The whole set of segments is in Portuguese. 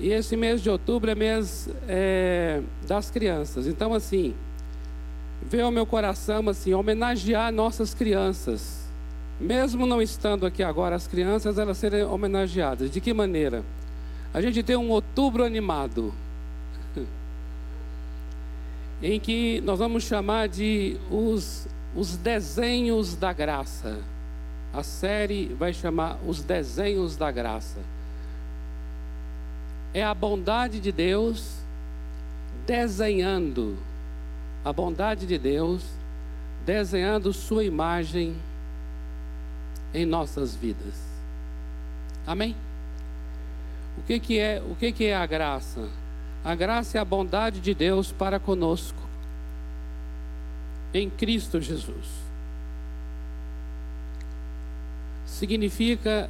E esse mês de outubro é mês é, das crianças. Então, assim, veio ao meu coração, assim, homenagear nossas crianças. Mesmo não estando aqui agora as crianças, elas serem homenageadas. De que maneira? A gente tem um outubro animado. em que nós vamos chamar de os, os desenhos da graça. A série vai chamar Os Desenhos da Graça. É a bondade de Deus desenhando, a bondade de Deus desenhando Sua imagem em nossas vidas. Amém? O que, que é o que, que é a graça? A graça é a bondade de Deus para conosco em Cristo Jesus. significa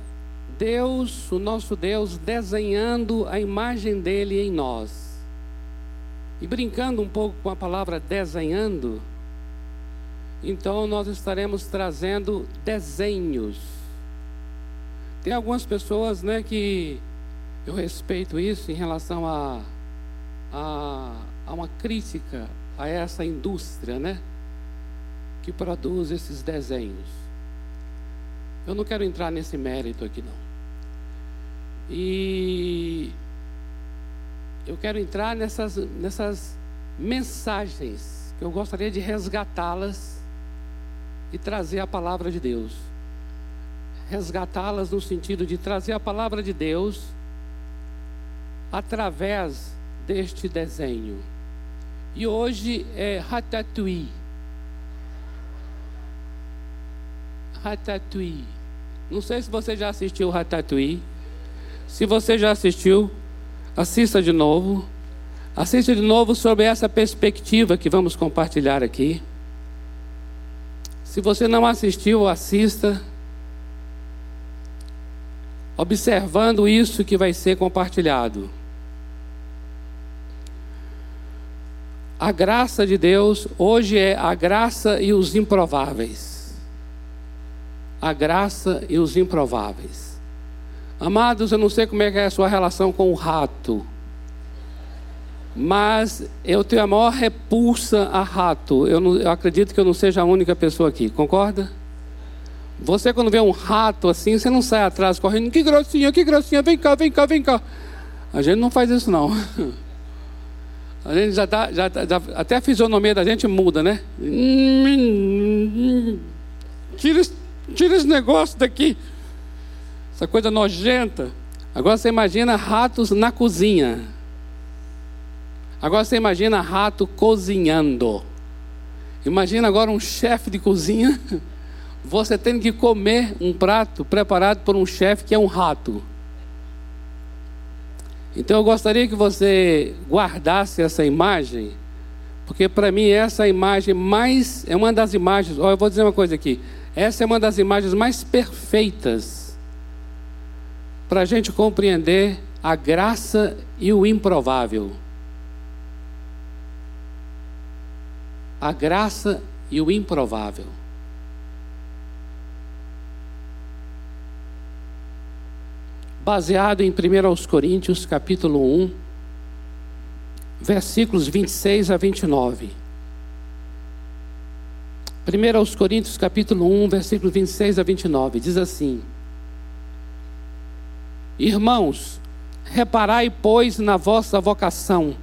Deus, o nosso Deus, desenhando a imagem dele em nós. E brincando um pouco com a palavra desenhando, então nós estaremos trazendo desenhos. Tem algumas pessoas, né, que eu respeito isso em relação a, a, a uma crítica a essa indústria, né, que produz esses desenhos. Eu não quero entrar nesse mérito aqui, não. E eu quero entrar nessas, nessas mensagens que eu gostaria de resgatá-las e trazer a palavra de Deus. Resgatá-las no sentido de trazer a palavra de Deus através deste desenho. E hoje é Ratatouille. Ratatouille. Não sei se você já assistiu Ratatouille. Se você já assistiu, assista de novo. Assista de novo sobre essa perspectiva que vamos compartilhar aqui. Se você não assistiu, assista. Observando isso que vai ser compartilhado. A graça de Deus hoje é a graça e os improváveis a graça e os improváveis. Amados, eu não sei como é, é a sua relação com o rato, mas eu tenho a maior repulsa a rato. Eu, não, eu acredito que eu não seja a única pessoa aqui, concorda? Você, quando vê um rato assim, você não sai atrás correndo, que grossinha, que grossinha, vem cá, vem cá, vem cá. A gente não faz isso, não. A gente já tá, já, já até a fisionomia da gente muda, né? Tira Tira esse negócio daqui. Essa coisa nojenta. Agora você imagina ratos na cozinha. Agora você imagina rato cozinhando. Imagina agora um chefe de cozinha. Você tendo que comer um prato preparado por um chefe que é um rato. Então eu gostaria que você guardasse essa imagem, porque para mim essa imagem mais é uma das imagens. Ó, eu vou dizer uma coisa aqui. Essa é uma das imagens mais perfeitas para a gente compreender a graça e o improvável. A graça e o improvável. Baseado em 1 Coríntios, capítulo 1, versículos 26 a 29. 1 aos Coríntios capítulo 1, versículo 26 a 29, diz assim: Irmãos, reparai, pois, na vossa vocação,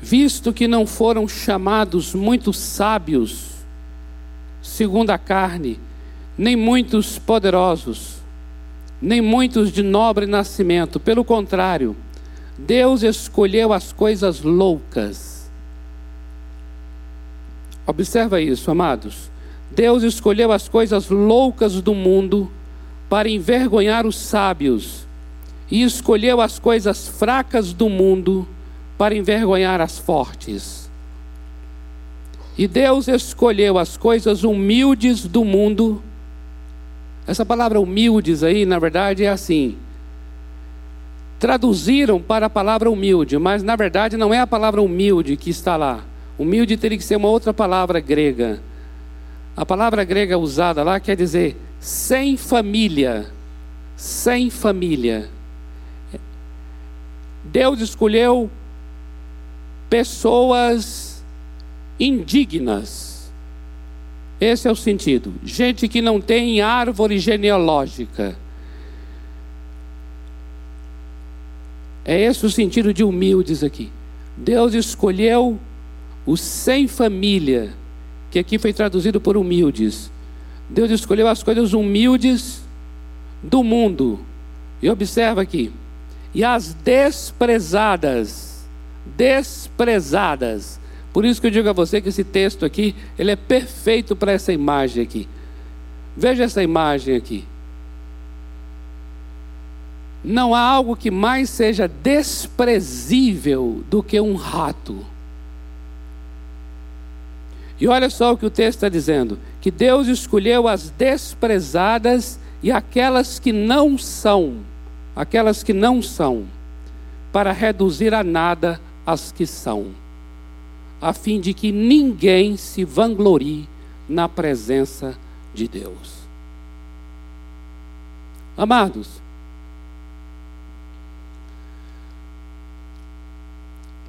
visto que não foram chamados muitos sábios, segundo a carne, nem muitos poderosos, nem muitos de nobre nascimento, pelo contrário, Deus escolheu as coisas loucas Observa isso, amados. Deus escolheu as coisas loucas do mundo para envergonhar os sábios, e escolheu as coisas fracas do mundo para envergonhar as fortes. E Deus escolheu as coisas humildes do mundo. Essa palavra humildes aí, na verdade, é assim. Traduziram para a palavra humilde, mas na verdade não é a palavra humilde que está lá. Humilde teria que ser uma outra palavra grega. A palavra grega usada lá quer dizer sem família. Sem família. Deus escolheu pessoas indignas. Esse é o sentido. Gente que não tem árvore genealógica. É esse o sentido de humildes aqui. Deus escolheu os sem família, que aqui foi traduzido por humildes. Deus escolheu as coisas humildes do mundo. E observa aqui. E as desprezadas, desprezadas. Por isso que eu digo a você que esse texto aqui, ele é perfeito para essa imagem aqui. Veja essa imagem aqui. Não há algo que mais seja desprezível do que um rato. E olha só o que o texto está dizendo: que Deus escolheu as desprezadas e aquelas que não são, aquelas que não são, para reduzir a nada as que são, a fim de que ninguém se vanglorie na presença de Deus. Amados,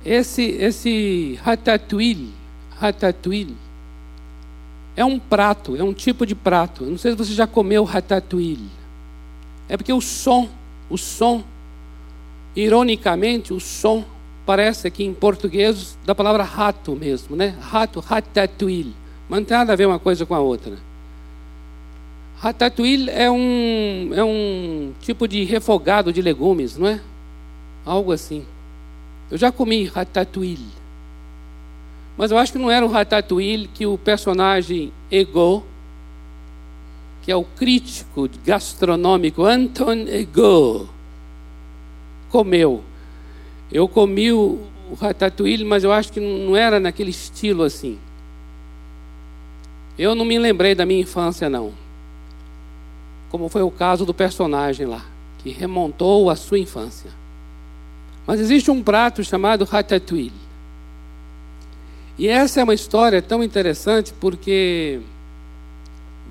esse esse ratatouille, ratatouille é um prato, é um tipo de prato. Eu não sei se você já comeu ratatouille. É porque o som, o som, ironicamente, o som parece aqui em português da palavra rato mesmo, né? Rato, ratatouille. Mas não tem nada a ver uma coisa com a outra. Ratatouille é um, é um tipo de refogado de legumes, não é? Algo assim. Eu já comi ratatouille. Mas eu acho que não era o Ratatouille que o personagem Ego, que é o crítico gastronômico Anton Ego, comeu. Eu comi o, Ratatouille, mas eu acho que não era naquele estilo assim. Eu não me lembrei da minha infância, não. Como foi o caso do personagem lá, que remontou a sua infância. Mas existe um prato chamado Ratatouille. E essa é uma história tão interessante porque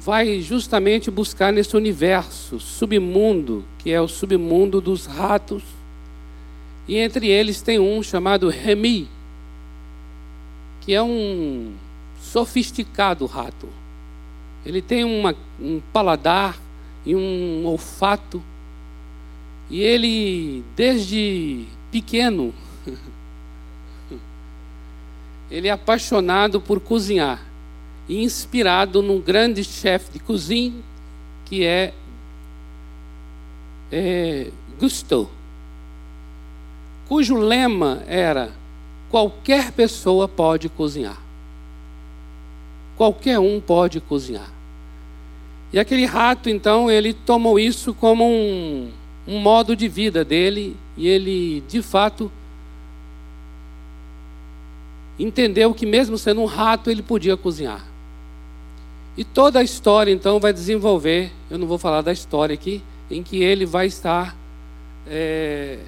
vai justamente buscar nesse universo submundo, que é o submundo dos ratos. E entre eles tem um chamado Remy, que é um sofisticado rato. Ele tem uma, um paladar e um olfato. E ele, desde pequeno, ele é apaixonado por cozinhar e inspirado num grande chefe de cozinha que é, é Gusteau, cujo lema era qualquer pessoa pode cozinhar. Qualquer um pode cozinhar. E aquele rato, então, ele tomou isso como um, um modo de vida dele e ele, de fato, entendeu que mesmo sendo um rato, ele podia cozinhar. E toda a história então vai desenvolver, eu não vou falar da história aqui, em que ele vai estar, é,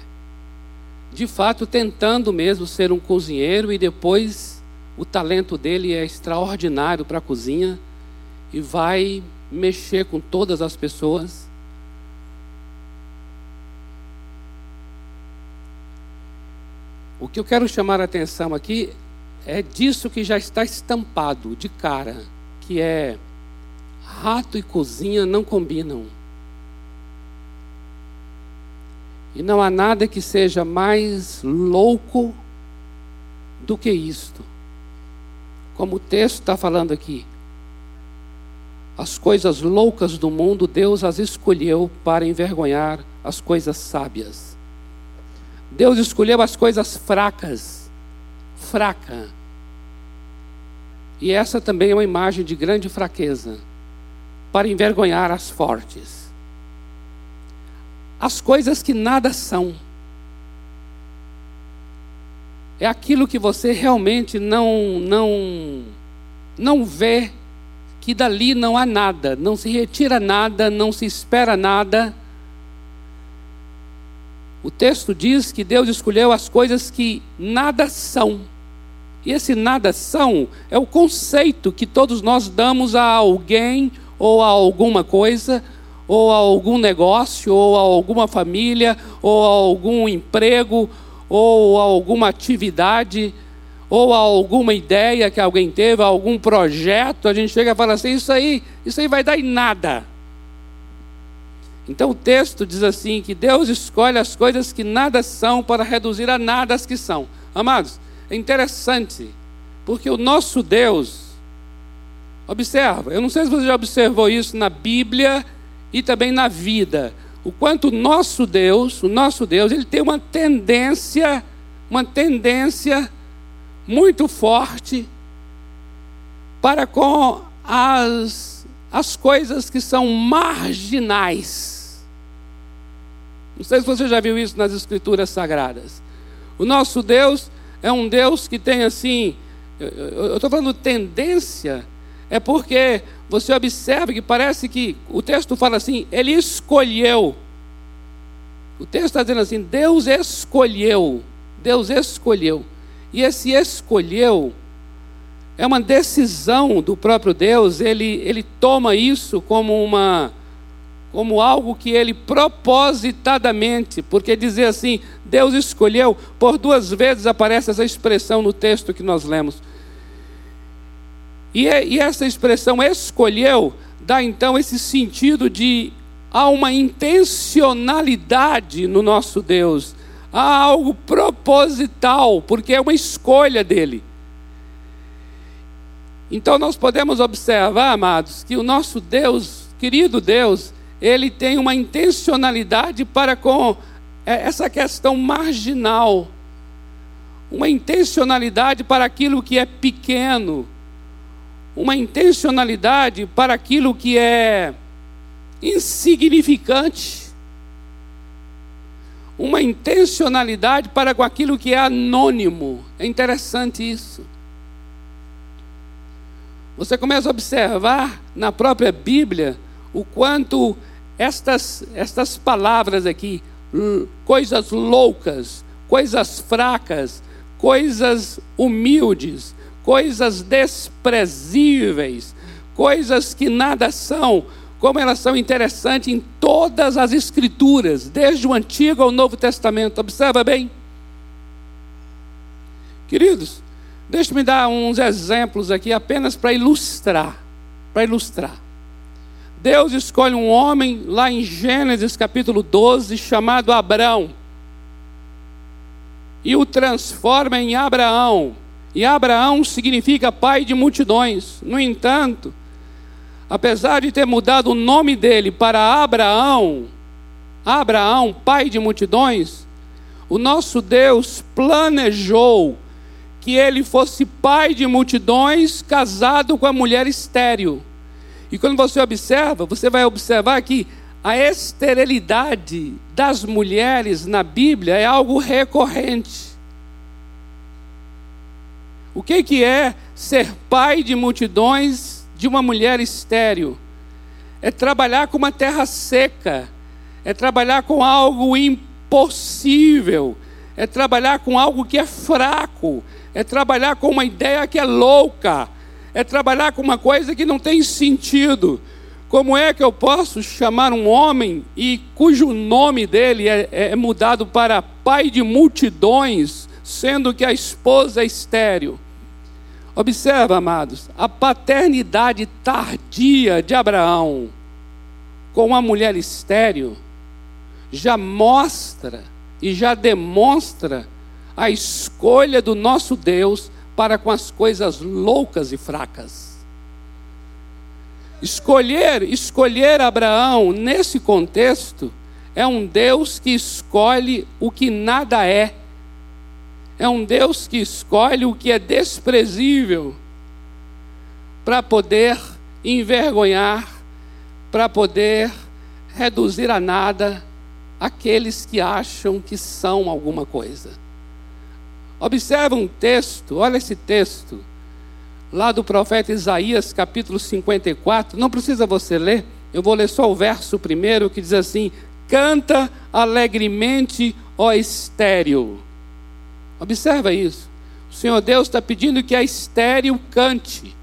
de fato, tentando mesmo ser um cozinheiro e depois o talento dele é extraordinário para a cozinha e vai mexer com todas as pessoas. O que eu quero chamar a atenção aqui é disso que já está estampado de cara, que é rato e cozinha não combinam. E não há nada que seja mais louco do que isto. Como o texto está falando aqui. As coisas loucas do mundo, Deus as escolheu para envergonhar as coisas sábias. Deus escolheu as coisas fracas, fraca, e essa também é uma imagem de grande fraqueza, para envergonhar as fortes. As coisas que nada são. É aquilo que você realmente não não não vê que dali não há nada, não se retira nada, não se espera nada. O texto diz que Deus escolheu as coisas que nada são e esse nada são é o conceito que todos nós damos a alguém ou a alguma coisa, ou a algum negócio, ou a alguma família, ou a algum emprego, ou a alguma atividade, ou a alguma ideia que alguém teve, algum projeto, a gente chega e fala assim: isso aí, isso aí vai dar em nada. Então o texto diz assim: que Deus escolhe as coisas que nada são para reduzir a nada as que são. Amados, é interessante, porque o nosso Deus, observa, eu não sei se você já observou isso na Bíblia e também na vida, o quanto o nosso Deus, o nosso Deus, ele tem uma tendência, uma tendência muito forte para com as, as coisas que são marginais. Não sei se você já viu isso nas Escrituras Sagradas. O nosso Deus é um Deus que tem assim, eu estou falando tendência, é porque você observa que parece que o texto fala assim, ele escolheu. O texto está dizendo assim, Deus escolheu. Deus escolheu. E esse escolheu é uma decisão do próprio Deus, ele, ele toma isso como uma como algo que ele propositadamente, porque dizer assim, Deus escolheu, por duas vezes aparece essa expressão no texto que nós lemos. E, é, e essa expressão escolheu dá então esse sentido de há uma intencionalidade no nosso Deus, há algo proposital, porque é uma escolha dele. Então nós podemos observar, amados, que o nosso Deus, querido Deus, ele tem uma intencionalidade para com é, essa questão marginal, uma intencionalidade para aquilo que é pequeno, uma intencionalidade para aquilo que é insignificante, uma intencionalidade para com aquilo que é anônimo. É interessante isso. Você começa a observar na própria Bíblia o quanto estas, estas palavras aqui, coisas loucas, coisas fracas, coisas humildes, coisas desprezíveis, coisas que nada são, como elas são interessantes em todas as Escrituras, desde o Antigo ao Novo Testamento. Observa bem. Queridos, deixe-me dar uns exemplos aqui apenas para ilustrar. Para ilustrar. Deus escolhe um homem lá em Gênesis capítulo 12, chamado Abraão, e o transforma em Abraão. E Abraão significa pai de multidões. No entanto, apesar de ter mudado o nome dele para Abraão, Abraão, pai de multidões, o nosso Deus planejou que ele fosse pai de multidões, casado com a mulher estéril. E quando você observa, você vai observar que a esterilidade das mulheres na Bíblia é algo recorrente. O que, que é ser pai de multidões de uma mulher estéril? É trabalhar com uma terra seca, é trabalhar com algo impossível, é trabalhar com algo que é fraco, é trabalhar com uma ideia que é louca, é trabalhar com uma coisa que não tem sentido. Como é que eu posso chamar um homem e cujo nome dele é, é mudado para pai de multidões, sendo que a esposa é estéril? Observa, amados, a paternidade tardia de Abraão com uma mulher estéril já mostra e já demonstra a escolha do nosso Deus para com as coisas loucas e fracas. Escolher, escolher Abraão nesse contexto é um Deus que escolhe o que nada é. É um Deus que escolhe o que é desprezível para poder envergonhar, para poder reduzir a nada aqueles que acham que são alguma coisa. Observa um texto, olha esse texto, lá do profeta Isaías, capítulo 54. Não precisa você ler, eu vou ler só o verso primeiro que diz assim: Canta alegremente, ó estéreo. Observa isso. O Senhor Deus está pedindo que a estéreo cante.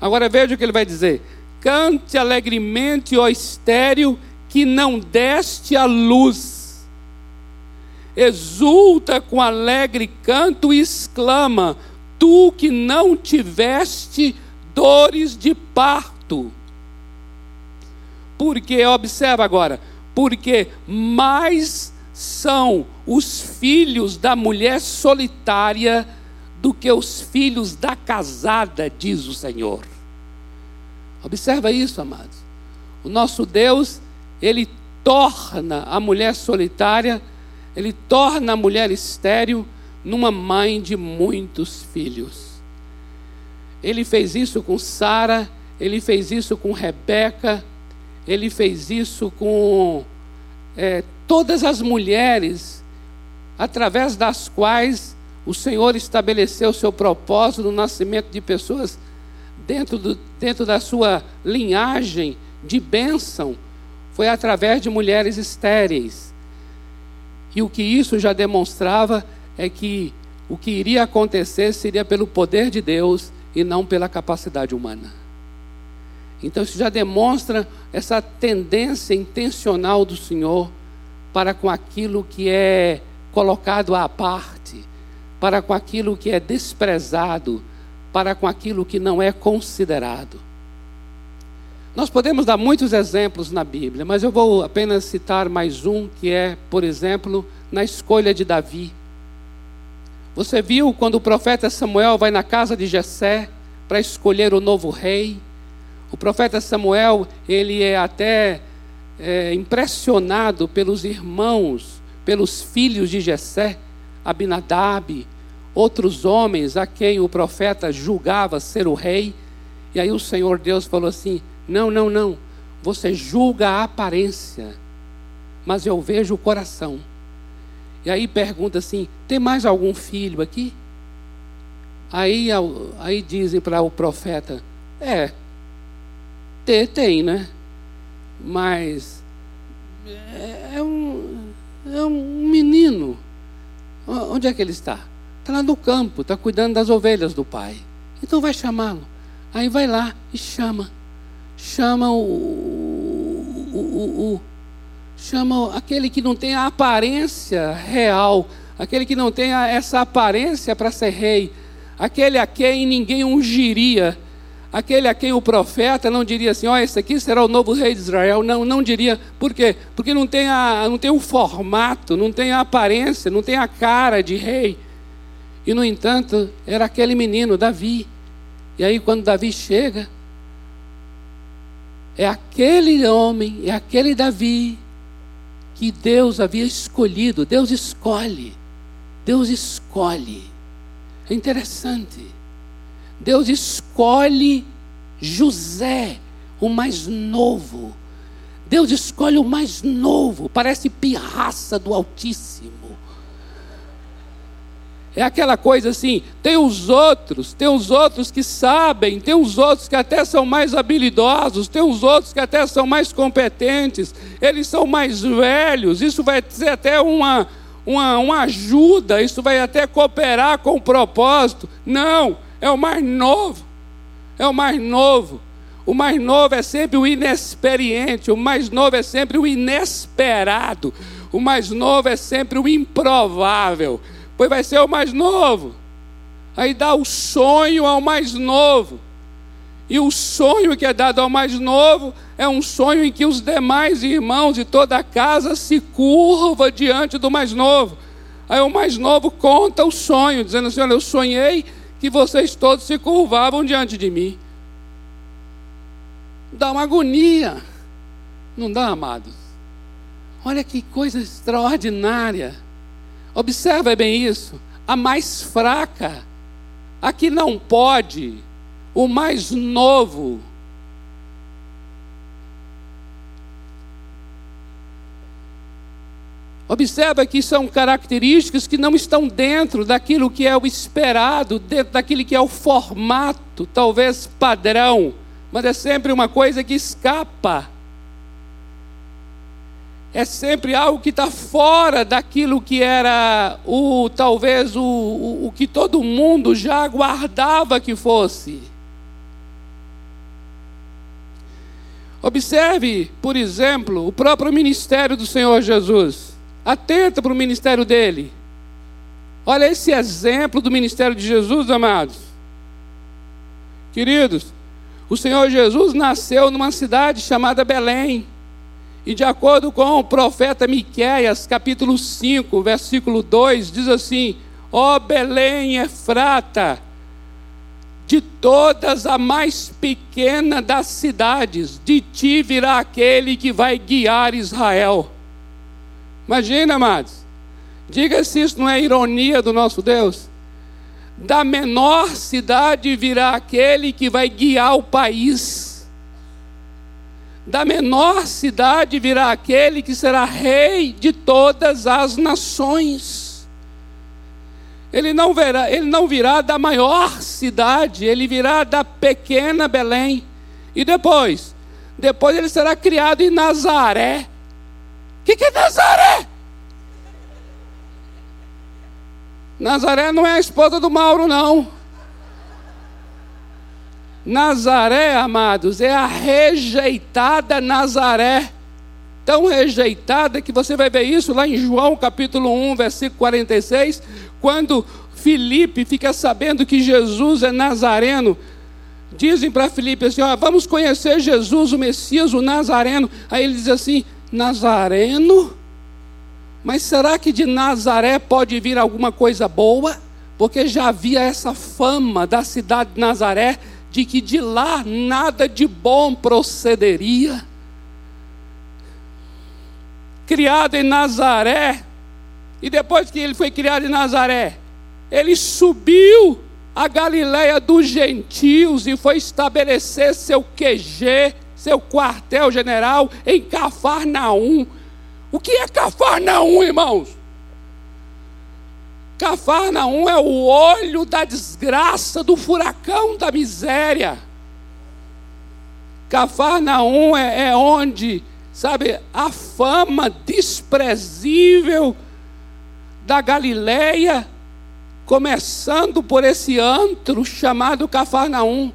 Agora veja o que ele vai dizer: Cante alegremente, ó estéreo, que não deste a luz exulta com alegre canto e exclama: Tu que não tiveste dores de parto. Porque, observa agora, porque mais são os filhos da mulher solitária do que os filhos da casada, diz o Senhor. Observa isso, amados. O nosso Deus, ele torna a mulher solitária, ele torna a mulher estéril numa mãe de muitos filhos. Ele fez isso com Sara, ele fez isso com Rebeca, ele fez isso com é, todas as mulheres através das quais o Senhor estabeleceu o seu propósito no nascimento de pessoas dentro, do, dentro da sua linhagem de bênção, foi através de mulheres estéreis. E o que isso já demonstrava é que o que iria acontecer seria pelo poder de Deus e não pela capacidade humana. Então isso já demonstra essa tendência intencional do Senhor para com aquilo que é colocado à parte, para com aquilo que é desprezado, para com aquilo que não é considerado. Nós podemos dar muitos exemplos na Bíblia, mas eu vou apenas citar mais um, que é, por exemplo, na escolha de Davi. Você viu quando o profeta Samuel vai na casa de Jessé para escolher o novo rei? O profeta Samuel, ele é até é, impressionado pelos irmãos, pelos filhos de Jessé, Abinadab, outros homens a quem o profeta julgava ser o rei. E aí o Senhor Deus falou assim: Não, não, não. Você julga a aparência, mas eu vejo o coração. E aí pergunta assim: Tem mais algum filho aqui? Aí, aí dizem para o profeta: É, tem, né? Mas é, é um, é um menino. Onde é que ele está? Está lá no campo, está cuidando das ovelhas do pai. Então vai chamá-lo. Aí vai lá e chama. Chama o, o, o, o chama aquele que não tem a aparência real, aquele que não tem essa aparência para ser rei, aquele a quem ninguém ungiria aquele a quem o profeta não diria assim, ó, oh, esse aqui será o novo rei de Israel. Não, não diria. Por quê? Porque não tem, a, não tem o formato, não tem a aparência, não tem a cara de rei. E, no entanto, era aquele menino, Davi. E aí, quando Davi chega, é aquele homem, é aquele Davi que Deus havia escolhido. Deus escolhe. Deus escolhe. É interessante. Deus escolhe José, o mais novo. Deus escolhe o mais novo, parece pirraça do Altíssimo. É aquela coisa assim, tem os outros, tem os outros que sabem, tem os outros que até são mais habilidosos, tem os outros que até são mais competentes, eles são mais velhos, isso vai ser até uma, uma, uma ajuda, isso vai até cooperar com o propósito. Não, é o mais novo. É o mais novo. O mais novo é sempre o inexperiente, o mais novo é sempre o inesperado, o mais novo é sempre o improvável. Pois vai ser o mais novo. Aí dá o sonho ao mais novo. E o sonho que é dado ao mais novo é um sonho em que os demais irmãos de toda a casa se curva diante do mais novo. Aí o mais novo conta o sonho, dizendo assim: Olha, eu sonhei que vocês todos se curvavam diante de mim. Dá uma agonia, não dá, amados? Olha que coisa extraordinária. Observa bem isso. A mais fraca, a que não pode, o mais novo, Observa que são características que não estão dentro daquilo que é o esperado, dentro daquilo que é o formato, talvez padrão, mas é sempre uma coisa que escapa. É sempre algo que está fora daquilo que era o talvez o, o, o que todo mundo já aguardava que fosse. Observe, por exemplo, o próprio ministério do Senhor Jesus Atenta para o ministério dele. Olha esse exemplo do ministério de Jesus, amados. Queridos, o Senhor Jesus nasceu numa cidade chamada Belém. E de acordo com o profeta Miqueias, capítulo 5, versículo 2, diz assim: Ó oh Belém Efrata, de todas a mais pequena das cidades, de ti virá aquele que vai guiar Israel. Imagina, amados. Diga se isso não é ironia do nosso Deus. Da menor cidade virá aquele que vai guiar o país da menor cidade virá aquele que será rei de todas as nações. Ele não, ele não virá da maior cidade, ele virá da pequena Belém. E depois? Depois ele será criado em Nazaré. O que, que é Nazaré? Nazaré não é a esposa do Mauro, não. Nazaré, amados, é a rejeitada Nazaré. Tão rejeitada que você vai ver isso lá em João capítulo 1, versículo 46, quando Filipe fica sabendo que Jesus é nazareno. Dizem para Filipe assim: ó, vamos conhecer Jesus, o Messias, o Nazareno. Aí ele diz assim: Nazareno? Mas será que de Nazaré pode vir alguma coisa boa? Porque já havia essa fama da cidade de Nazaré de que de lá nada de bom procederia. Criado em Nazaré, e depois que ele foi criado em Nazaré, ele subiu a Galiléia dos gentios e foi estabelecer seu QG, seu quartel-general em Cafarnaum. O que é Cafarnaum, irmãos? Cafarnaum é o olho da desgraça, do furacão da miséria. Cafarnaum é, é onde, sabe, a fama desprezível da Galileia, começando por esse antro chamado Cafarnaum.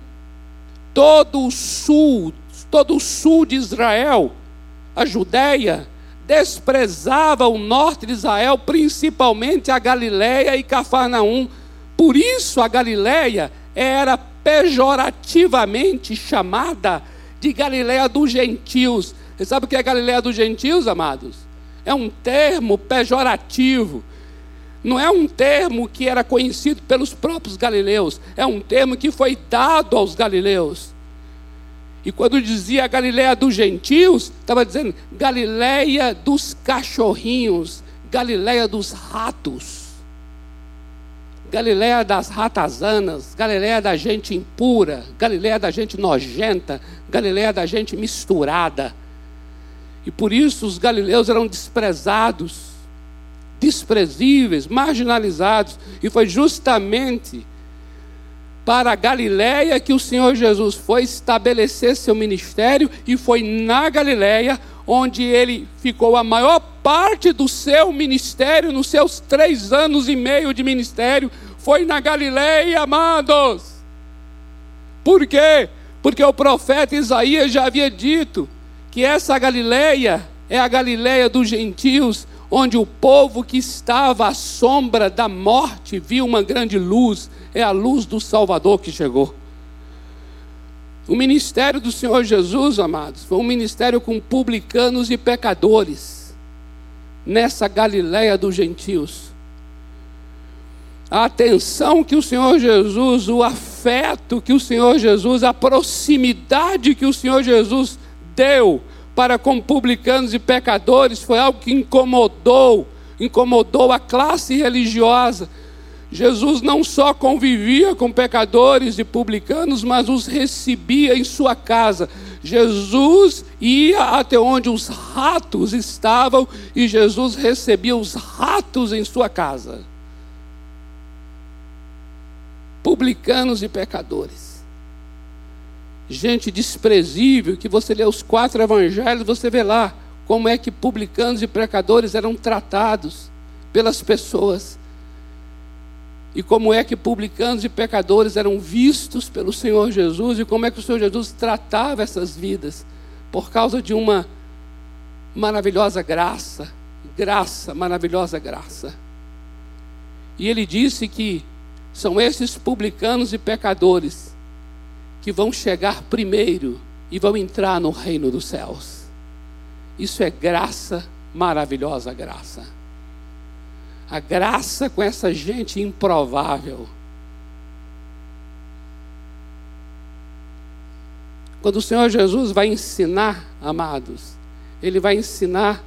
Todo o sul, todo o sul de Israel, a Judéia, desprezava o norte de Israel, principalmente a Galiléia e Cafarnaum. Por isso a Galiléia era pejorativamente chamada de Galiléia dos gentios. Você sabe o que é Galiléia dos gentios, amados? É um termo pejorativo. Não é um termo que era conhecido pelos próprios galileus, é um termo que foi dado aos galileus. E quando dizia Galiléia dos gentios, estava dizendo Galiléia dos cachorrinhos, Galiléia dos ratos, Galiléia das ratazanas, Galiléia da gente impura, Galiléia da gente nojenta, Galiléia da gente misturada. E por isso os galileus eram desprezados, desprezíveis, marginalizados. E foi justamente para a Galiléia que o Senhor Jesus foi estabelecer seu ministério e foi na Galiléia onde ele ficou a maior parte do seu ministério, nos seus três anos e meio de ministério, foi na Galiléia, amados. Por quê? Porque o profeta Isaías já havia dito que essa Galiléia é a Galiléia dos gentios, onde o povo que estava à sombra da morte viu uma grande luz é a luz do Salvador que chegou. O ministério do Senhor Jesus, amados, foi um ministério com publicanos e pecadores, nessa Galiléia dos gentios. A atenção que o Senhor Jesus, o afeto que o Senhor Jesus, a proximidade que o Senhor Jesus deu para com publicanos e pecadores foi algo que incomodou, incomodou a classe religiosa Jesus não só convivia com pecadores e publicanos, mas os recebia em sua casa. Jesus ia até onde os ratos estavam e Jesus recebia os ratos em sua casa. Publicanos e pecadores. Gente desprezível, que você lê os quatro evangelhos, você vê lá como é que publicanos e pecadores eram tratados pelas pessoas e como é que publicanos e pecadores eram vistos pelo Senhor Jesus e como é que o Senhor Jesus tratava essas vidas por causa de uma maravilhosa graça graça, maravilhosa graça. E ele disse que são esses publicanos e pecadores que vão chegar primeiro e vão entrar no reino dos céus. Isso é graça, maravilhosa graça. A graça com essa gente improvável. Quando o Senhor Jesus vai ensinar, amados, Ele vai ensinar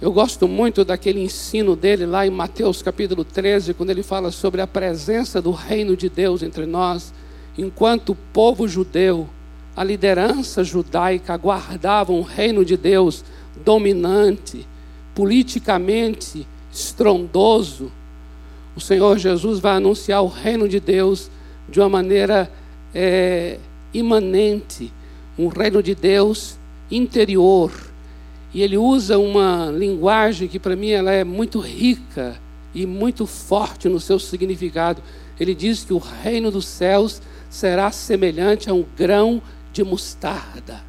eu gosto muito daquele ensino dele lá em Mateus capítulo 13, quando ele fala sobre a presença do reino de Deus entre nós, enquanto o povo judeu, a liderança judaica aguardava um reino de Deus dominante, politicamente estrondoso, o Senhor Jesus vai anunciar o reino de Deus de uma maneira é, imanente, um reino de Deus interior e ele usa uma linguagem que para mim ela é muito rica e muito forte no seu significado. Ele diz que o reino dos céus será semelhante a um grão de mostarda.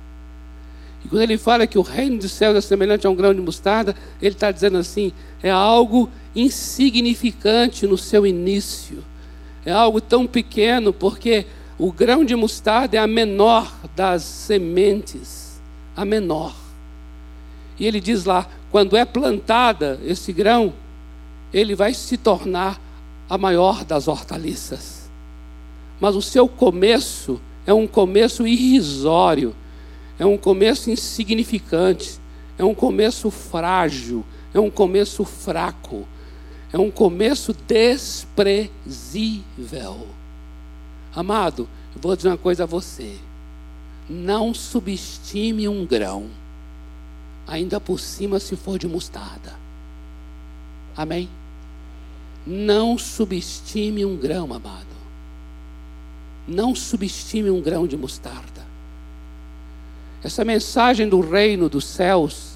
E quando ele fala que o reino dos céus é semelhante a um grão de mostarda, ele está dizendo assim: é algo insignificante no seu início, é algo tão pequeno, porque o grão de mostarda é a menor das sementes, a menor. E ele diz lá: quando é plantada esse grão, ele vai se tornar a maior das hortaliças. Mas o seu começo é um começo irrisório, é um começo insignificante, é um começo frágil, é um começo fraco, é um começo desprezível. Amado, eu vou dizer uma coisa a você: não subestime um grão ainda por cima se for de mostarda. Amém? Não subestime um grão, amado. Não subestime um grão de mostarda. Essa mensagem do reino dos céus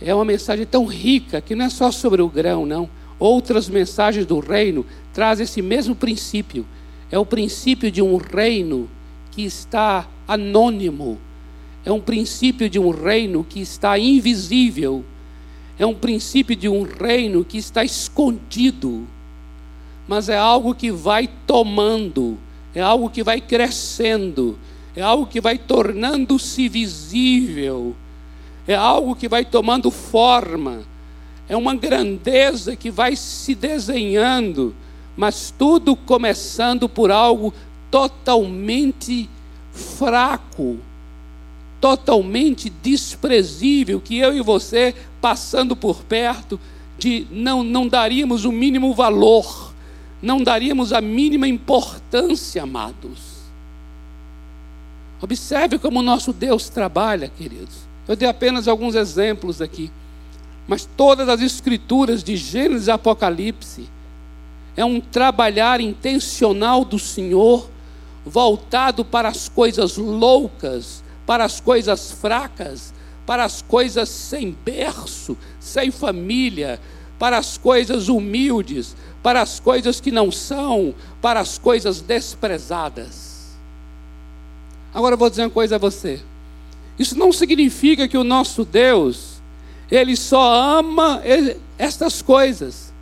é uma mensagem tão rica que não é só sobre o grão, não. Outras mensagens do reino trazem esse mesmo princípio. É o princípio de um reino que está anônimo, é um princípio de um reino que está invisível, é um princípio de um reino que está escondido, mas é algo que vai tomando, é algo que vai crescendo, é algo que vai tornando-se visível, é algo que vai tomando forma, é uma grandeza que vai se desenhando, mas tudo começando por algo totalmente fraco, totalmente desprezível que eu e você, passando por perto, de não, não daríamos o mínimo valor, não daríamos a mínima importância, amados. Observe como o nosso Deus trabalha, queridos. Eu dei apenas alguns exemplos aqui, mas todas as escrituras de Gênesis e Apocalipse é um trabalhar intencional do Senhor voltado para as coisas loucas, para as coisas fracas, para as coisas sem berço, sem família, para as coisas humildes, para as coisas que não são, para as coisas desprezadas. Agora eu vou dizer uma coisa a você. Isso não significa que o nosso Deus, Ele só ama estas coisas,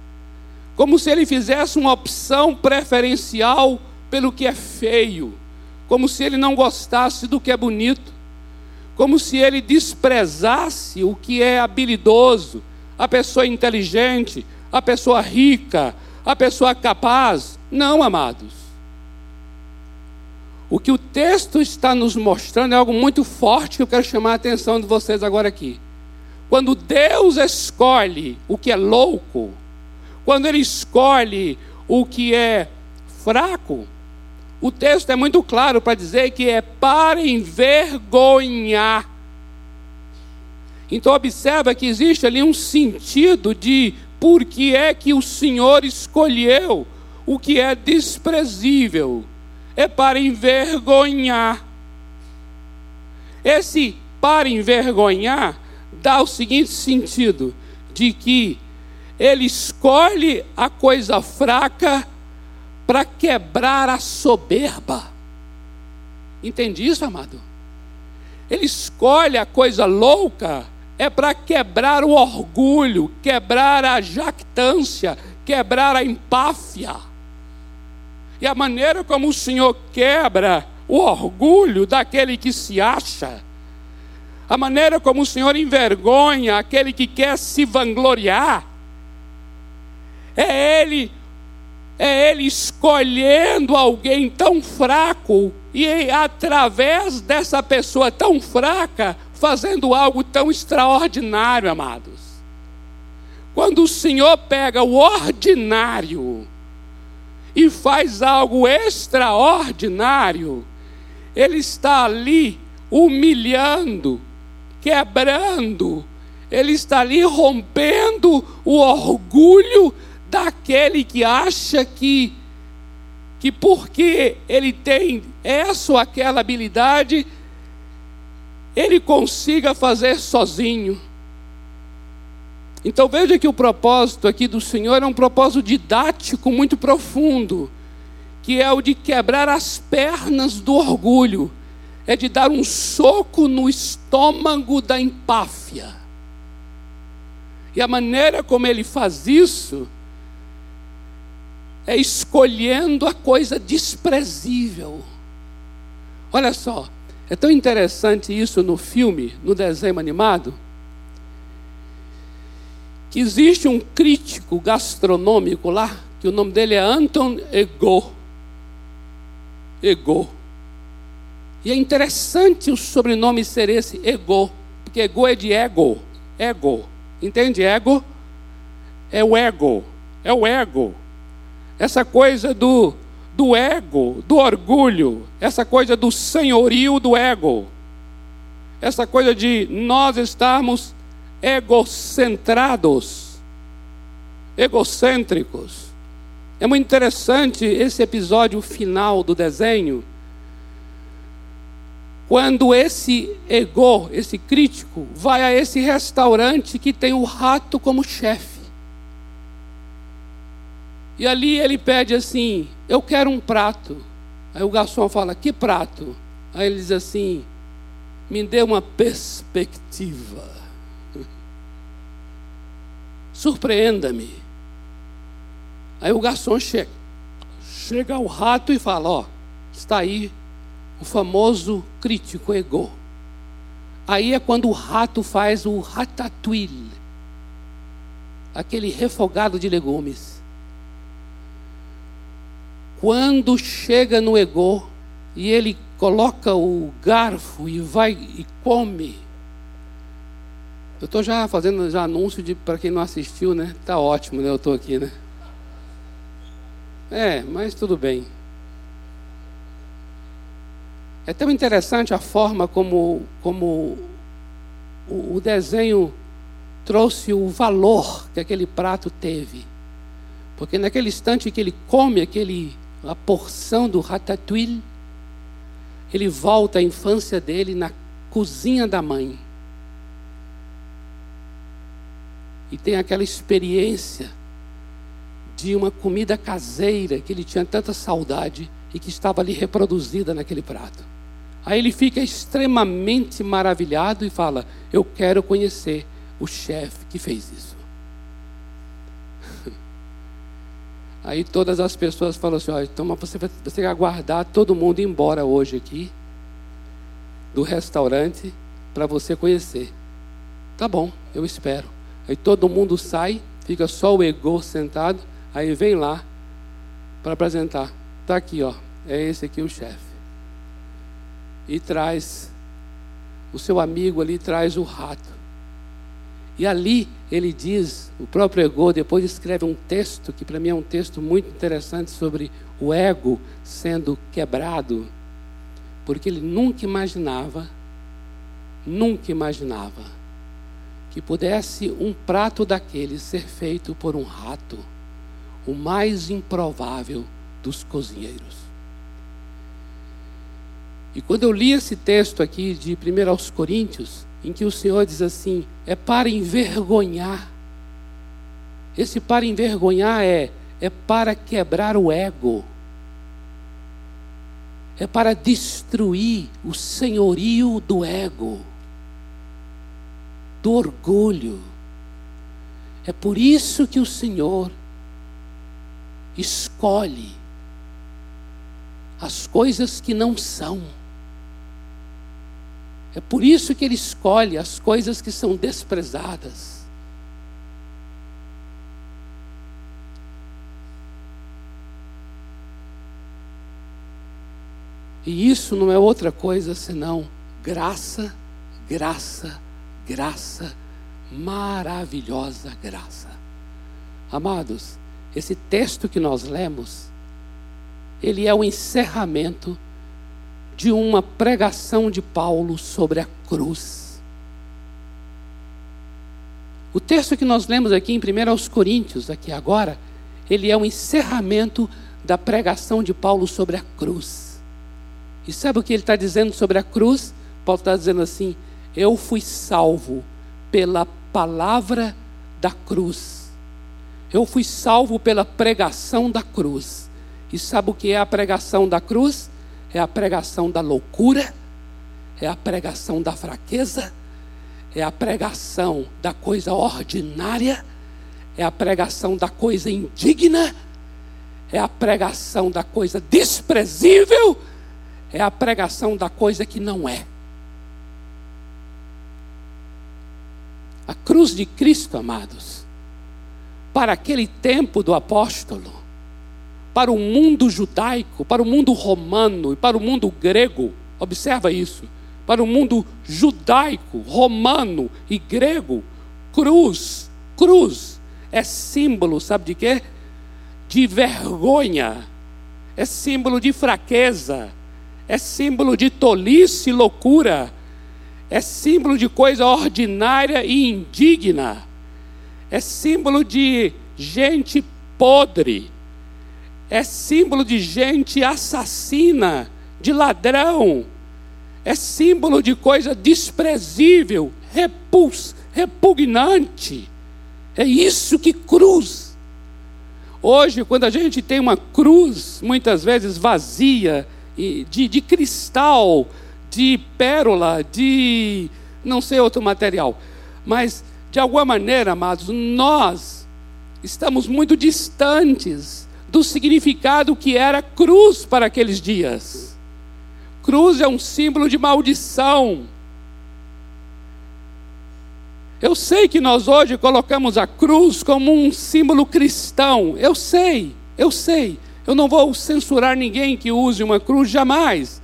como se Ele fizesse uma opção preferencial pelo que é feio, como se Ele não gostasse do que é bonito como se ele desprezasse o que é habilidoso, a pessoa inteligente, a pessoa rica, a pessoa capaz. Não, amados. O que o texto está nos mostrando é algo muito forte que eu quero chamar a atenção de vocês agora aqui. Quando Deus escolhe o que é louco, quando Ele escolhe o que é fraco, o texto é muito claro para dizer que é para envergonhar. Então observa que existe ali um sentido de por que é que o Senhor escolheu o que é desprezível. É para envergonhar. Esse para envergonhar dá o seguinte sentido: de que ele escolhe a coisa fraca para quebrar a soberba. Entende isso, amado? Ele escolhe a coisa louca, é para quebrar o orgulho, quebrar a jactância, quebrar a empáfia. E a maneira como o Senhor quebra o orgulho daquele que se acha, a maneira como o Senhor envergonha aquele que quer se vangloriar, é Ele, é Ele escolhendo alguém tão fraco e através dessa pessoa tão fraca, fazendo algo tão extraordinário, amados. Quando o Senhor pega o ordinário e faz algo extraordinário, Ele está ali humilhando, quebrando, Ele está ali rompendo o orgulho daquele que acha que, que porque ele tem essa ou aquela habilidade, ele consiga fazer sozinho. Então veja que o propósito aqui do Senhor é um propósito didático muito profundo, que é o de quebrar as pernas do orgulho, é de dar um soco no estômago da empáfia. E a maneira como ele faz isso é escolhendo a coisa desprezível. Olha só, é tão interessante isso no filme, no desenho animado, que existe um crítico gastronômico lá, que o nome dele é Anton Ego. Ego. E é interessante o sobrenome ser esse Ego, porque Ego é de ego. Ego. Entende? Ego é o ego. É o ego essa coisa do, do ego, do orgulho, essa coisa do senhorio do ego, essa coisa de nós estarmos egocentrados, egocêntricos. É muito interessante esse episódio final do desenho, quando esse ego, esse crítico, vai a esse restaurante que tem o rato como chefe. E ali ele pede assim: Eu quero um prato. Aí o garçom fala: Que prato? Aí ele diz assim: Me dê uma perspectiva. Surpreenda-me. Aí o garçom chega, chega ao rato e fala: Ó, está aí o famoso crítico ego. Aí é quando o rato faz o ratatouille, aquele refogado de legumes. Quando chega no ego e ele coloca o garfo e vai e come. Eu estou já fazendo já anúncio de para quem não assistiu, né? Tá ótimo, né? Eu estou aqui, né? É, mas tudo bem. É tão interessante a forma como, como o, o desenho trouxe o valor que aquele prato teve. Porque naquele instante que ele come aquele a porção do ratatouille, ele volta à infância dele na cozinha da mãe. E tem aquela experiência de uma comida caseira que ele tinha tanta saudade e que estava ali reproduzida naquele prato. Aí ele fica extremamente maravilhado e fala: Eu quero conhecer o chefe que fez isso. Aí todas as pessoas falam assim: ó, então você você vai aguardar todo mundo embora hoje aqui do restaurante para você conhecer. Tá bom, eu espero. Aí todo mundo sai, fica só o ego sentado, aí vem lá para apresentar. Tá aqui, ó, é esse aqui o chefe. E traz o seu amigo ali traz o rato. E ali ele diz, o próprio Ego depois escreve um texto que para mim é um texto muito interessante sobre o ego sendo quebrado, porque ele nunca imaginava, nunca imaginava que pudesse um prato daquele ser feito por um rato, o mais improvável dos cozinheiros. E quando eu li esse texto aqui de 1 aos Coríntios, em que o Senhor diz assim: é para envergonhar. Esse para envergonhar é, é para quebrar o ego, é para destruir o senhorio do ego, do orgulho. É por isso que o Senhor escolhe as coisas que não são. É por isso que Ele escolhe as coisas que são desprezadas. E isso não é outra coisa senão graça, graça, graça, maravilhosa graça. Amados, esse texto que nós lemos, ele é o encerramento de uma pregação de Paulo sobre a cruz. O texto que nós lemos aqui em 1 Coríntios, aqui agora, ele é o encerramento da pregação de Paulo sobre a cruz. E sabe o que ele está dizendo sobre a cruz? Paulo está dizendo assim: Eu fui salvo pela palavra da cruz. Eu fui salvo pela pregação da cruz. E sabe o que é a pregação da cruz? É a pregação da loucura, é a pregação da fraqueza, é a pregação da coisa ordinária, é a pregação da coisa indigna, é a pregação da coisa desprezível é a pregação da coisa que não é. A cruz de Cristo, amados, para aquele tempo do apóstolo, para o mundo judaico, para o mundo romano e para o mundo grego, observa isso, para o mundo judaico, romano e grego, cruz, cruz é símbolo, sabe de quê? De vergonha, é símbolo de fraqueza, é símbolo de tolice e loucura, é símbolo de coisa ordinária e indigna, é símbolo de gente podre, é símbolo de gente assassina, de ladrão, é símbolo de coisa desprezível, repuls, repugnante. É isso que cruz. Hoje, quando a gente tem uma cruz, muitas vezes vazia, de, de cristal, de pérola, de não sei outro material. Mas, de alguma maneira, amados, nós estamos muito distantes do significado que era cruz para aqueles dias. Cruz é um símbolo de maldição. Eu sei que nós hoje colocamos a cruz como um símbolo cristão. Eu sei, eu sei. Eu não vou censurar ninguém que use uma cruz jamais,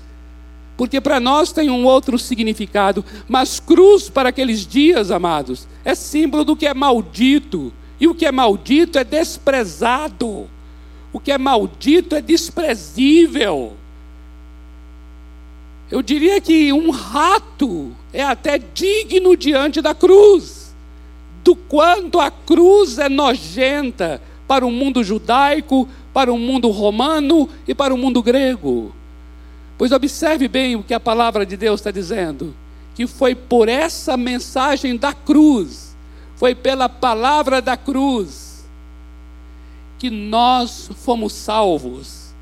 porque para nós tem um outro significado. Mas cruz para aqueles dias, amados, é símbolo do que é maldito, e o que é maldito é desprezado, o que é maldito é desprezível. Eu diria que um rato é até digno diante da cruz, do quanto a cruz é nojenta para o mundo judaico, para o mundo romano e para o mundo grego. Pois observe bem o que a palavra de Deus está dizendo: que foi por essa mensagem da cruz, foi pela palavra da cruz, que nós fomos salvos,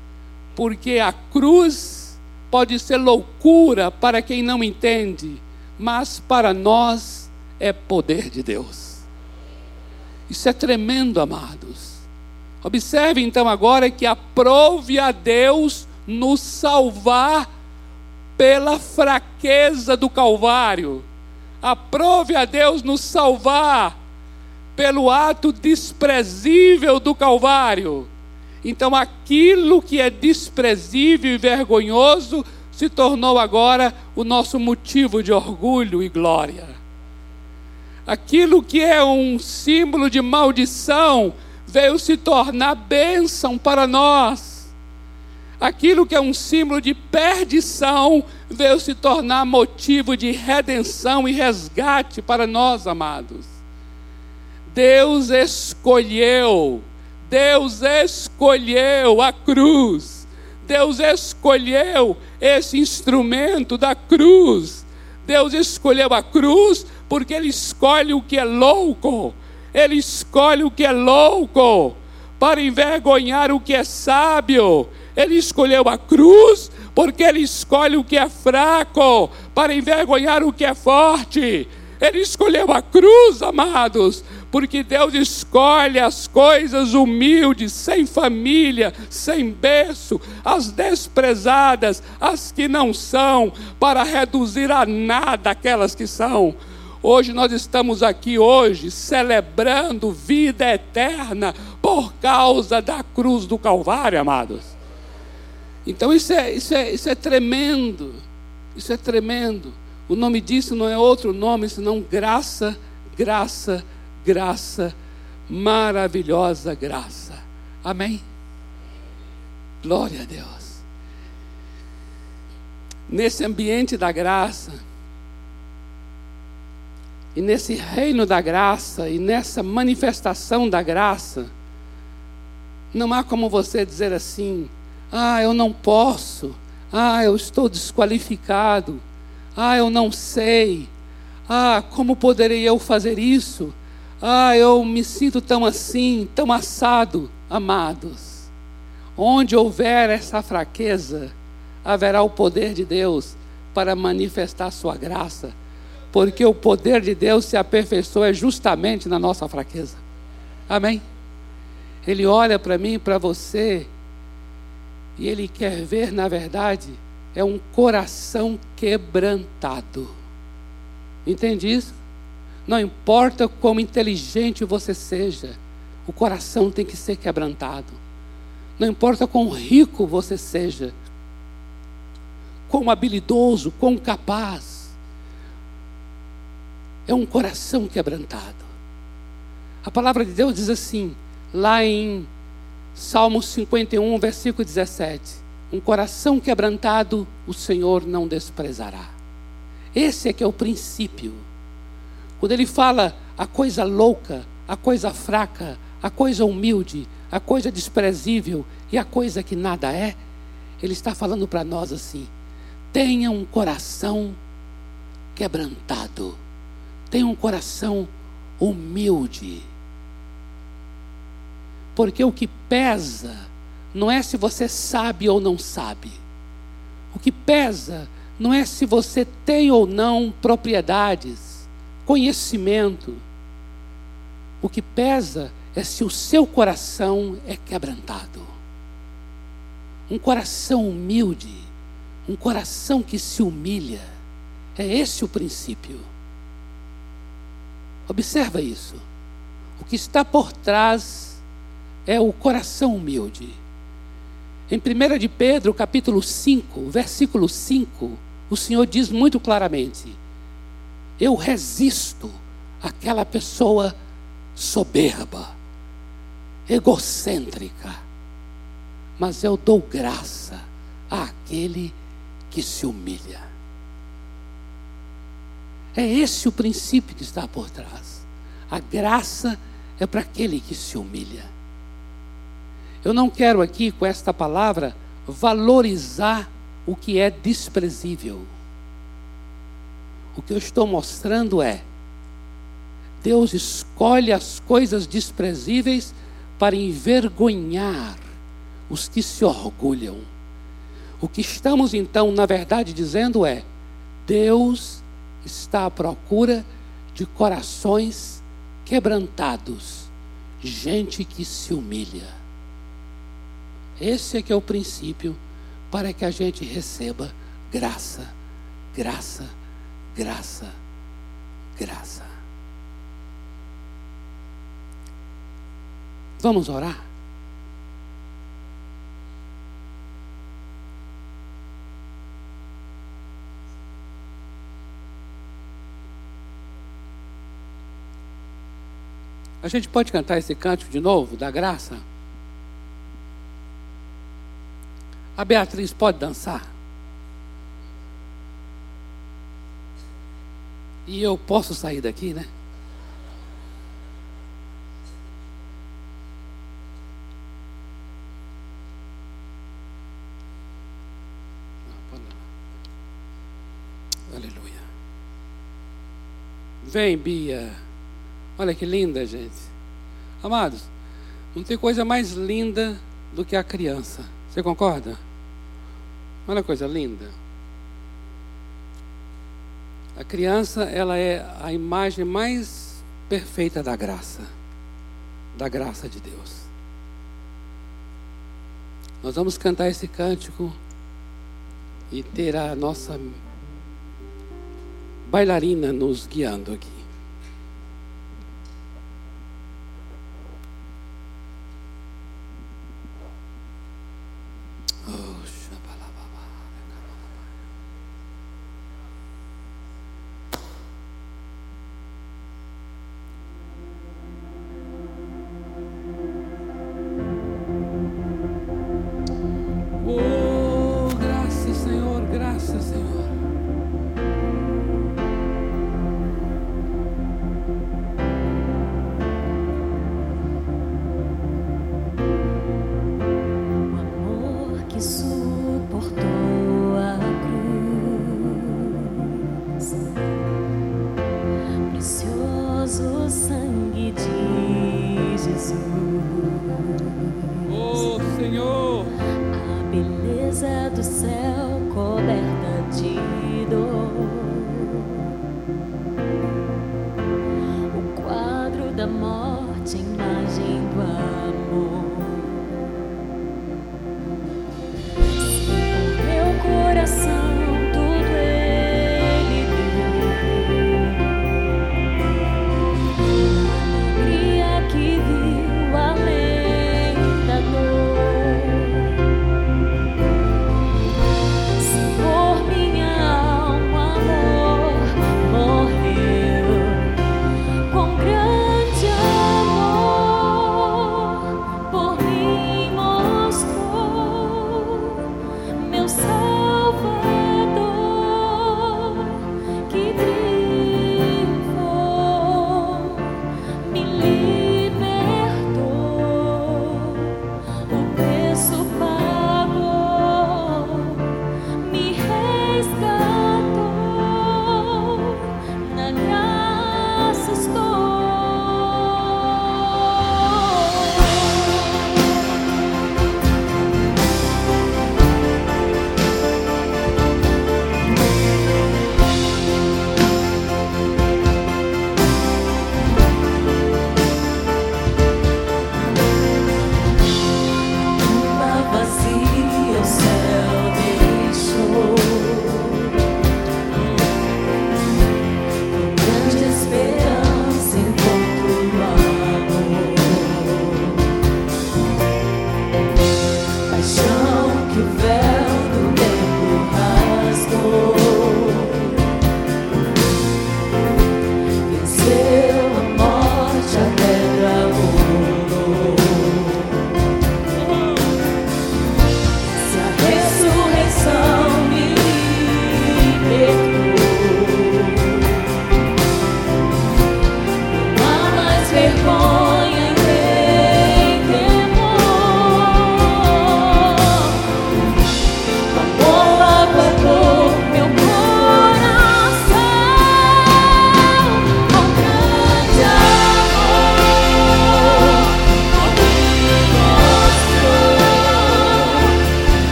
porque a cruz pode ser loucura para quem não entende, mas para nós é poder de Deus. Isso é tremendo, amados. Observe então agora que aprove a Deus nos salvar pela fraqueza do Calvário. Aprove a Deus nos salvar pelo ato desprezível do Calvário. Então aquilo que é desprezível e vergonhoso se tornou agora o nosso motivo de orgulho e glória. Aquilo que é um símbolo de maldição veio se tornar bênção para nós. Aquilo que é um símbolo de perdição veio se tornar motivo de redenção e resgate para nós, amados. Deus escolheu, Deus escolheu a cruz, Deus escolheu esse instrumento da cruz. Deus escolheu a cruz porque Ele escolhe o que é louco ele escolhe o que é louco para envergonhar o que é sábio. Ele escolheu a cruz porque ele escolhe o que é fraco para envergonhar o que é forte. Ele escolheu a cruz, amados, porque Deus escolhe as coisas humildes, sem família, sem berço, as desprezadas, as que não são, para reduzir a nada aquelas que são. Hoje nós estamos aqui hoje celebrando vida eterna por causa da cruz do Calvário, amados. Então isso é, isso é, isso é tremendo. Isso é tremendo. O nome disso não é outro nome senão graça, graça, graça, maravilhosa graça. Amém? Glória a Deus. Nesse ambiente da graça, e nesse reino da graça, e nessa manifestação da graça, não há como você dizer assim: ah, eu não posso, ah, eu estou desqualificado, ah, eu não sei. Ah, como poderei eu fazer isso? Ah, eu me sinto tão assim, tão assado, amados. Onde houver essa fraqueza, haverá o poder de Deus para manifestar sua graça, porque o poder de Deus se aperfeiçoa justamente na nossa fraqueza. Amém? Ele olha para mim, para você, e ele quer ver, na verdade, é um coração quebrantado. Entende isso? Não importa como inteligente você seja, o coração tem que ser quebrantado. Não importa quão rico você seja, quão habilidoso, quão capaz, é um coração quebrantado. A palavra de Deus diz assim, lá em Salmo 51, versículo 17: Um coração quebrantado o Senhor não desprezará. Esse é que é o princípio. Quando ele fala a coisa louca, a coisa fraca, a coisa humilde, a coisa desprezível e a coisa que nada é, ele está falando para nós assim: tenha um coração quebrantado, tenha um coração humilde. Porque o que pesa não é se você sabe ou não sabe. O que pesa não é se você tem ou não propriedades, conhecimento. O que pesa é se o seu coração é quebrantado. Um coração humilde, um coração que se humilha. É esse o princípio. Observa isso. O que está por trás é o coração humilde. Em 1 de Pedro, capítulo 5, versículo 5, o Senhor diz muito claramente: Eu resisto àquela pessoa soberba, egocêntrica, mas eu dou graça àquele que se humilha. É esse o princípio que está por trás. A graça é para aquele que se humilha. Eu não quero aqui, com esta palavra, valorizar o que é desprezível. O que eu estou mostrando é: Deus escolhe as coisas desprezíveis para envergonhar os que se orgulham. O que estamos então, na verdade, dizendo é: Deus está à procura de corações quebrantados, gente que se humilha. Esse é que é o princípio para que a gente receba graça, graça, graça. Vamos orar? A gente pode cantar esse canto de novo, da graça? A Beatriz pode dançar? E eu posso sair daqui, né? Aleluia. Vem, Bia. Olha que linda, gente. Amados, não tem coisa mais linda do que a criança. Você concorda? Olha a coisa linda. A criança, ela é a imagem mais perfeita da graça, da graça de Deus. Nós vamos cantar esse cântico e ter a nossa bailarina nos guiando aqui.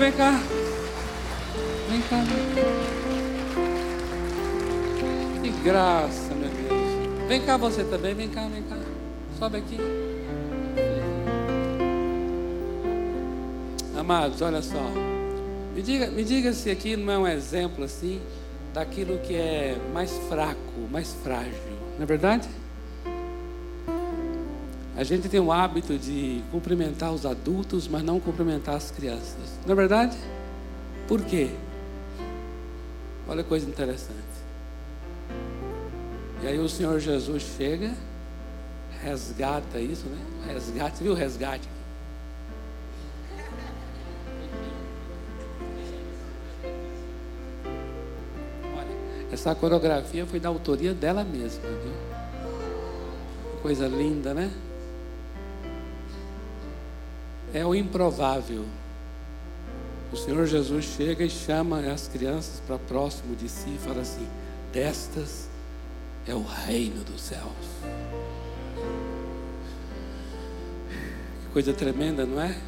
Vem cá, vem cá. Que graça, meu Deus. Vem cá você também, vem cá, vem cá. Sobe aqui. Amados, olha só. Me diga, me diga se aqui não é um exemplo assim daquilo que é mais fraco, mais frágil. Não é verdade? A gente tem o hábito de cumprimentar os adultos, mas não cumprimentar as crianças. Não é verdade? Por quê? Olha que coisa interessante. E aí o Senhor Jesus chega, resgata isso, né? Resgate, viu o resgate? Essa coreografia foi da autoria dela mesma, viu? Coisa linda, né? É o improvável. O Senhor Jesus chega e chama as crianças para próximo de si e fala assim: Destas é o reino dos céus. Que coisa tremenda, não é?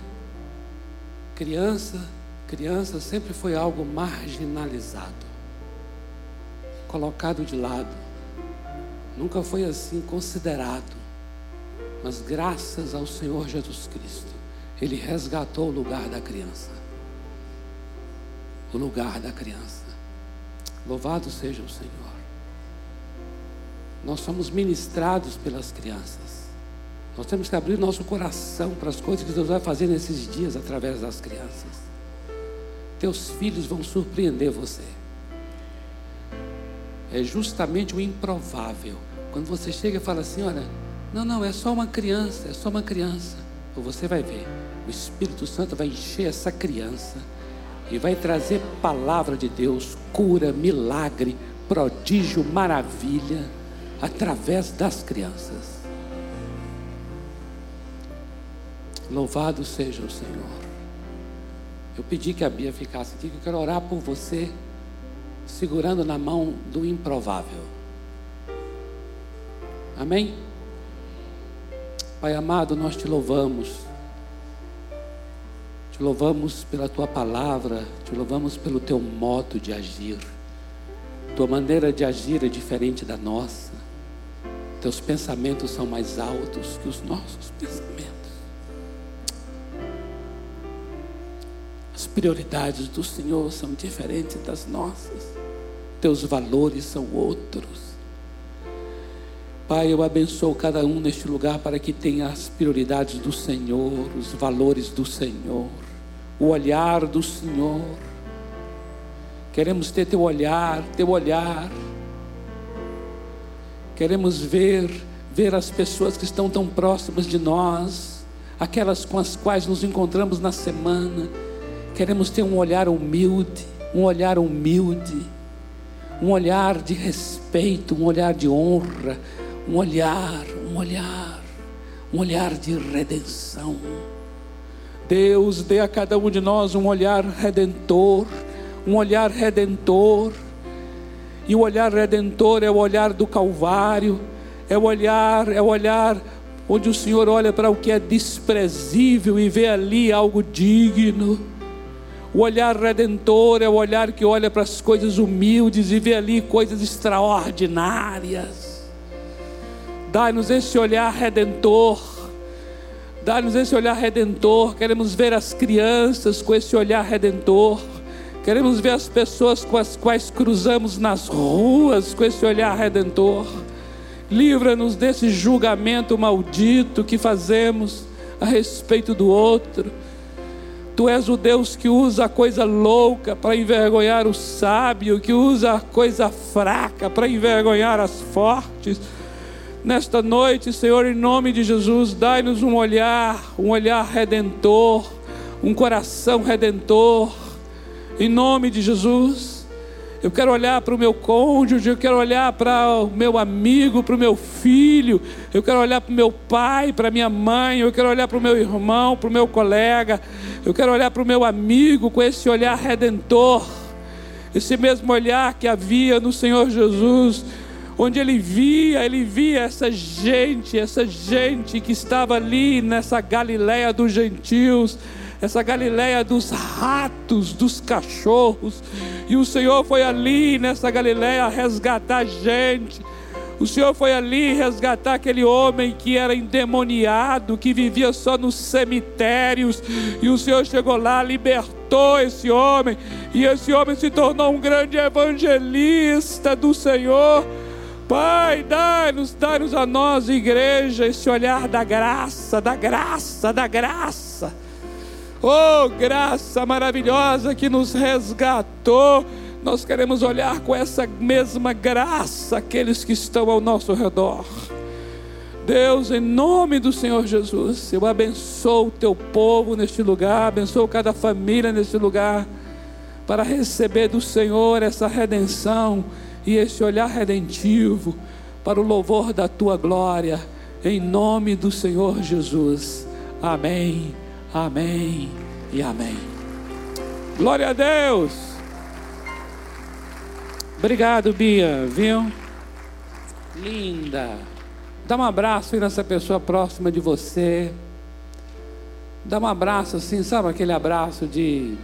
Criança, criança sempre foi algo marginalizado, colocado de lado. Nunca foi assim considerado. Mas graças ao Senhor Jesus Cristo, Ele resgatou o lugar da criança o lugar da criança. Louvado seja o Senhor. Nós somos ministrados pelas crianças. Nós temos que abrir nosso coração para as coisas que Deus vai fazer nesses dias através das crianças. Teus filhos vão surpreender você. É justamente o improvável. Quando você chega e fala assim: olha, não, não, é só uma criança, é só uma criança. Ou você vai ver, o Espírito Santo vai encher essa criança e vai trazer palavra de Deus, cura, milagre, prodígio, maravilha, através das crianças. Louvado seja o Senhor. Eu pedi que a Bia ficasse aqui, que eu quero orar por você, segurando na mão do improvável. Amém? Pai amado, nós te louvamos te louvamos pela tua palavra, te louvamos pelo teu modo de agir. Tua maneira de agir é diferente da nossa. Teus pensamentos são mais altos que os nossos pensamentos. As prioridades do Senhor são diferentes das nossas. Teus valores são outros. Pai, eu abençoo cada um neste lugar para que tenha as prioridades do Senhor, os valores do Senhor, o olhar do Senhor. Queremos ter teu olhar, teu olhar. Queremos ver, ver as pessoas que estão tão próximas de nós, aquelas com as quais nos encontramos na semana. Queremos ter um olhar humilde, um olhar humilde, um olhar de respeito, um olhar de honra um olhar, um olhar, um olhar de redenção. Deus dê a cada um de nós um olhar redentor, um olhar redentor. E o olhar redentor é o olhar do Calvário, é o olhar, é o olhar onde o Senhor olha para o que é desprezível e vê ali algo digno. O olhar redentor é o olhar que olha para as coisas humildes e vê ali coisas extraordinárias. Dá-nos esse olhar redentor. Dá-nos esse olhar redentor. Queremos ver as crianças com esse olhar redentor. Queremos ver as pessoas com as quais cruzamos nas ruas com esse olhar redentor. Livra-nos desse julgamento maldito que fazemos a respeito do outro. Tu és o Deus que usa a coisa louca para envergonhar o sábio, que usa a coisa fraca para envergonhar as fortes. Nesta noite, Senhor, em nome de Jesus, dai-nos um olhar, um olhar redentor, um coração redentor. Em nome de Jesus, eu quero olhar para o meu cônjuge, eu quero olhar para o meu amigo, para o meu filho, eu quero olhar para o meu pai, para minha mãe, eu quero olhar para o meu irmão, para o meu colega, eu quero olhar para o meu amigo com esse olhar redentor, esse mesmo olhar que havia no Senhor Jesus onde ele via, ele via essa gente, essa gente que estava ali nessa Galileia dos gentios, essa Galileia dos ratos, dos cachorros, e o Senhor foi ali nessa Galileia resgatar gente. O Senhor foi ali resgatar aquele homem que era endemoniado, que vivia só nos cemitérios, e o Senhor chegou lá, libertou esse homem, e esse homem se tornou um grande evangelista do Senhor. Pai, dai-nos, dai-nos a nós, igreja, esse olhar da graça, da graça, da graça. Oh, graça maravilhosa que nos resgatou. Nós queremos olhar com essa mesma graça aqueles que estão ao nosso redor. Deus, em nome do Senhor Jesus, eu abençoo o teu povo neste lugar, abençoo cada família neste lugar, para receber do Senhor essa redenção e esse olhar redentivo para o louvor da tua glória, em nome do Senhor Jesus. Amém, amém e amém. Glória a Deus. Obrigado, Bia, viu? Linda. Dá um abraço aí nessa pessoa próxima de você. Dá um abraço assim, sabe aquele abraço de